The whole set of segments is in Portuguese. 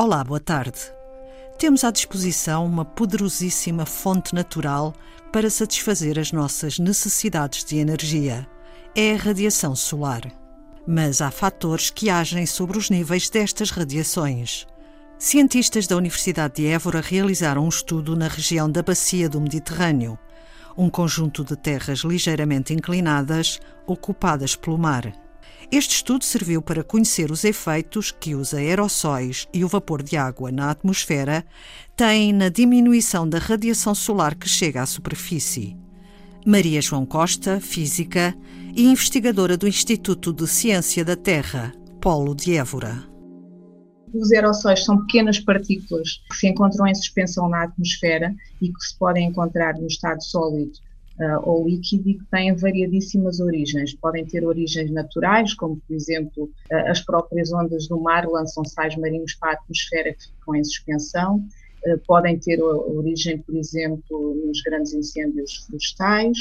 Olá, boa tarde. Temos à disposição uma poderosíssima fonte natural para satisfazer as nossas necessidades de energia. É a radiação solar. Mas há fatores que agem sobre os níveis destas radiações. Cientistas da Universidade de Évora realizaram um estudo na região da Bacia do Mediterrâneo, um conjunto de terras ligeiramente inclinadas ocupadas pelo mar. Este estudo serviu para conhecer os efeitos que os aerossóis e o vapor de água na atmosfera têm na diminuição da radiação solar que chega à superfície. Maria João Costa, física e investigadora do Instituto de Ciência da Terra, Polo de Évora. Os aerossóis são pequenas partículas que se encontram em suspensão na atmosfera e que se podem encontrar no estado sólido uh, ou líquido e que têm variadíssimas origens. Podem ter origens naturais, como por exemplo uh, as próprias ondas do mar lançam sais marinhos para a atmosfera que ficam em suspensão. Uh, podem ter origem, por exemplo, nos grandes incêndios florestais,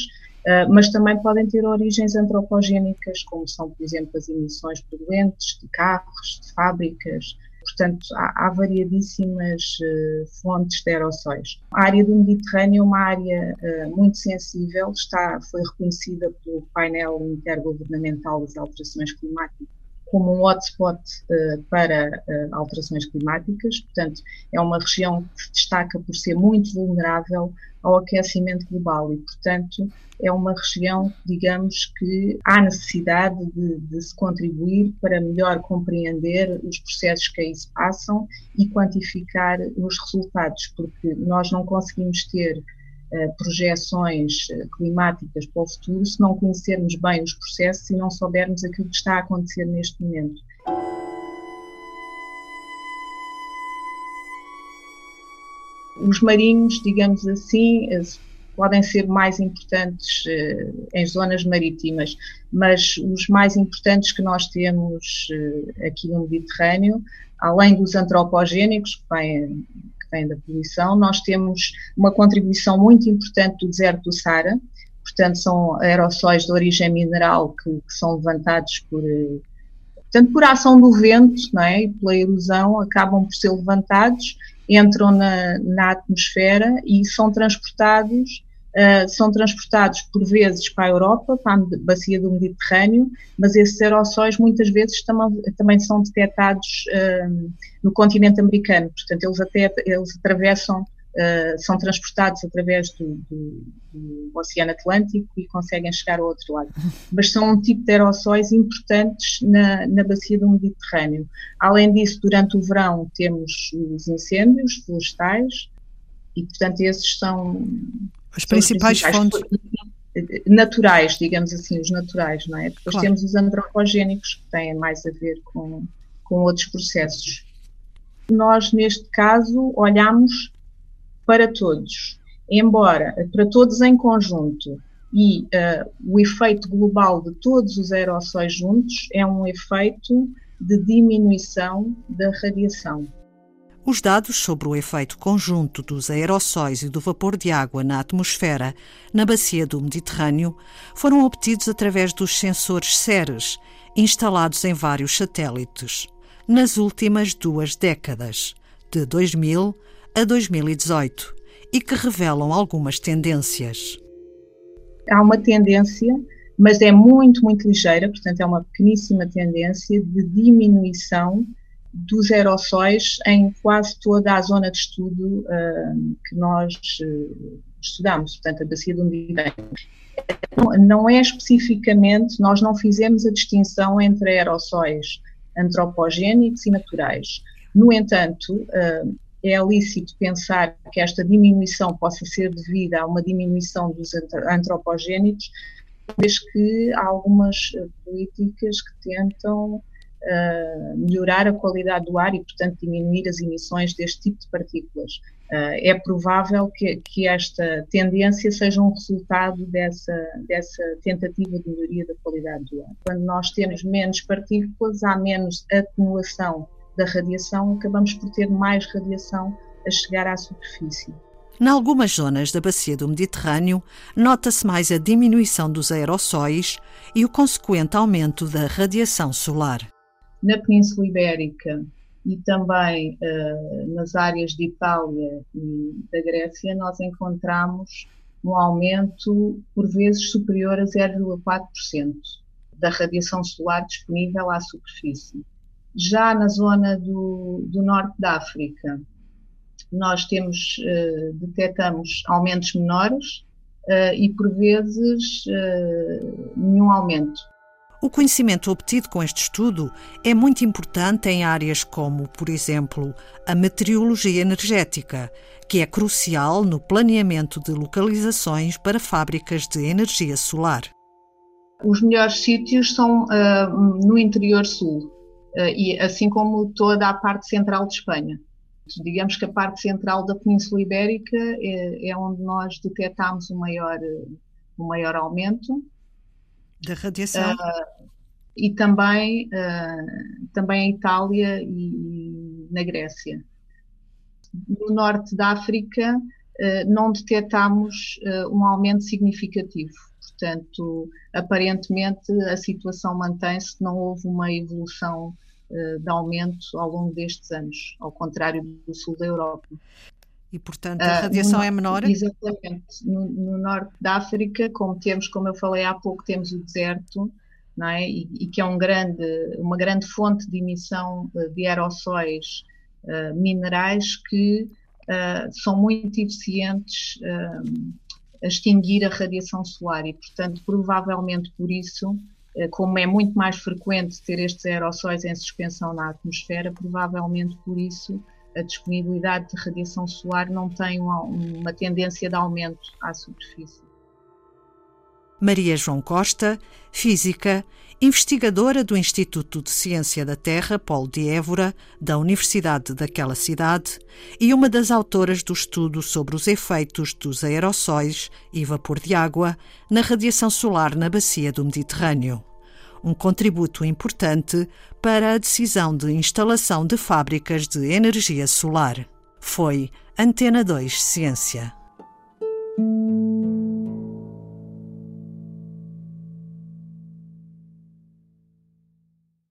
mas também podem ter origens antropogénicas, como são, por exemplo, as emissões poluentes de carros, de fábricas, Portanto, há, há variadíssimas uh, fontes de aerossóis. A área do Mediterrâneo é uma área uh, muito sensível, está, foi reconhecida pelo painel intergovernamental das alterações climáticas como um hotspot uh, para uh, alterações climáticas, portanto, é uma região que se destaca por ser muito vulnerável ao aquecimento global e, portanto, é uma região, digamos, que há necessidade de, de se contribuir para melhor compreender os processos que aí se passam e quantificar os resultados, porque nós não conseguimos ter projeções eh, climáticas para o futuro se não conhecermos bem os processos e não soubermos aquilo que está a acontecer neste momento. Os marinhos, digamos assim, eh, podem ser mais importantes em zonas marítimas, mas os mais importantes que nós temos aqui no Mediterrâneo, além dos antropogénicos, que vêm vem da poluição. Nós temos uma contribuição muito importante do deserto do Sara, portanto, são aerossóis de origem mineral que, que são levantados por, portanto, por ação do vento não é? e pela erosão, acabam por ser levantados, entram na, na atmosfera e são transportados uh, são transportados por vezes para a Europa, para a bacia do Mediterrâneo, mas esses aerossóis muitas vezes também, também são detectados uh, no continente americano, portanto eles até eles atravessam Uh, são transportados através do, do, do, Oceano Atlântico e conseguem chegar ao outro lado. Mas são um tipo de aerossóis importantes na, na bacia do Mediterrâneo. Além disso, durante o verão temos os incêndios florestais e, portanto, esses são as principais, fontes naturais, digamos assim, os naturais, não é? Depois claro. temos os antropogénicos que têm mais a ver com, com outros processos. Nós, neste caso, olhamos para todos, embora para todos em conjunto, e uh, o efeito global de todos os aerossóis juntos é um efeito de diminuição da radiação. Os dados sobre o efeito conjunto dos aerossóis e do vapor de água na atmosfera na bacia do Mediterrâneo foram obtidos através dos sensores CERES, instalados em vários satélites, nas últimas duas décadas, de 2000 a 2018, e que revelam algumas tendências. Há uma tendência, mas é muito, muito ligeira, portanto, é uma pequeníssima tendência de diminuição dos aerossóis em quase toda a zona de estudo uh, que nós uh, estudamos, portanto, a bacia do Mediterrâneo. Não é especificamente, nós não fizemos a distinção entre aerossóis antropogénicos e naturais. No entanto, uh, é lícito pensar que esta diminuição possa ser devida a uma diminuição dos antropogénicos, vez que há algumas políticas que tentam uh, melhorar a qualidade do ar e, portanto, diminuir as emissões deste tipo de partículas. Uh, é provável que, que, esta tendência seja um resultado dessa, dessa tentativa de melhoria da qualidade do ar. Quando nós temos menos partículas, há menos atenuação da radiação, acabamos por ter mais radiação a chegar à superfície. Em algumas zonas da bacia do Mediterrâneo, nota-se mais a diminuição dos aerossóis e o consequente aumento da radiação solar na Península Ibérica e também uh, nas áreas de Itália e da Grécia, nós encontramos um aumento por vezes superior a 0,4% da radiação solar disponível à superfície. Já na zona do, do norte da África, nós temos, uh, detectamos aumentos menores uh, e por vezes nenhum aumento. O conhecimento obtido com este estudo é muito importante em áreas como, por exemplo, a meteorologia energética, que é crucial no planeamento de localizações para fábricas de energia solar. Os melhores sítios são uh, no interior sul, uh, e assim como toda a parte central de Espanha. Digamos que a parte central da Península Ibérica é, é onde nós detectamos o maior, o maior aumento da radiação. Uh, e também, uh, também a Itália e, e, na Grécia. No norte da África uh, não detectamos um aumento significativo. Portanto, aparentemente a situação mantém-se, não houve uma evolução de aumento ao longo destes anos, ao contrário do sul da Europa. E, portanto, a radiação uh, no, é menor? Exatamente. No, no, norte da África, como temos, como eu falei há pouco, temos o deserto, não é? e, e que é um grande, uma grande fonte de emissão de aerossóis uh, minerais que uh, são muito eficientes a extinguir a radiação solar e, portanto, provavelmente por isso, como é muito mais frequente ter estes aerossóis em suspensão na atmosfera, provavelmente por isso a disponibilidade de radiação solar não tem uma, uma tendência de aumento à superfície. Maria João Costa, física, investigadora do Instituto de Ciência da Terra, Polo de Évora, da Universidade daquela cidade, e uma das autoras do estudo sobre os efeitos dos aerossóis e vapor de água na radiação solar na bacia do Mediterrâneo um contributo importante para a decisão de instalação de fábricas de energia solar. Foi Antena 2 Ciência.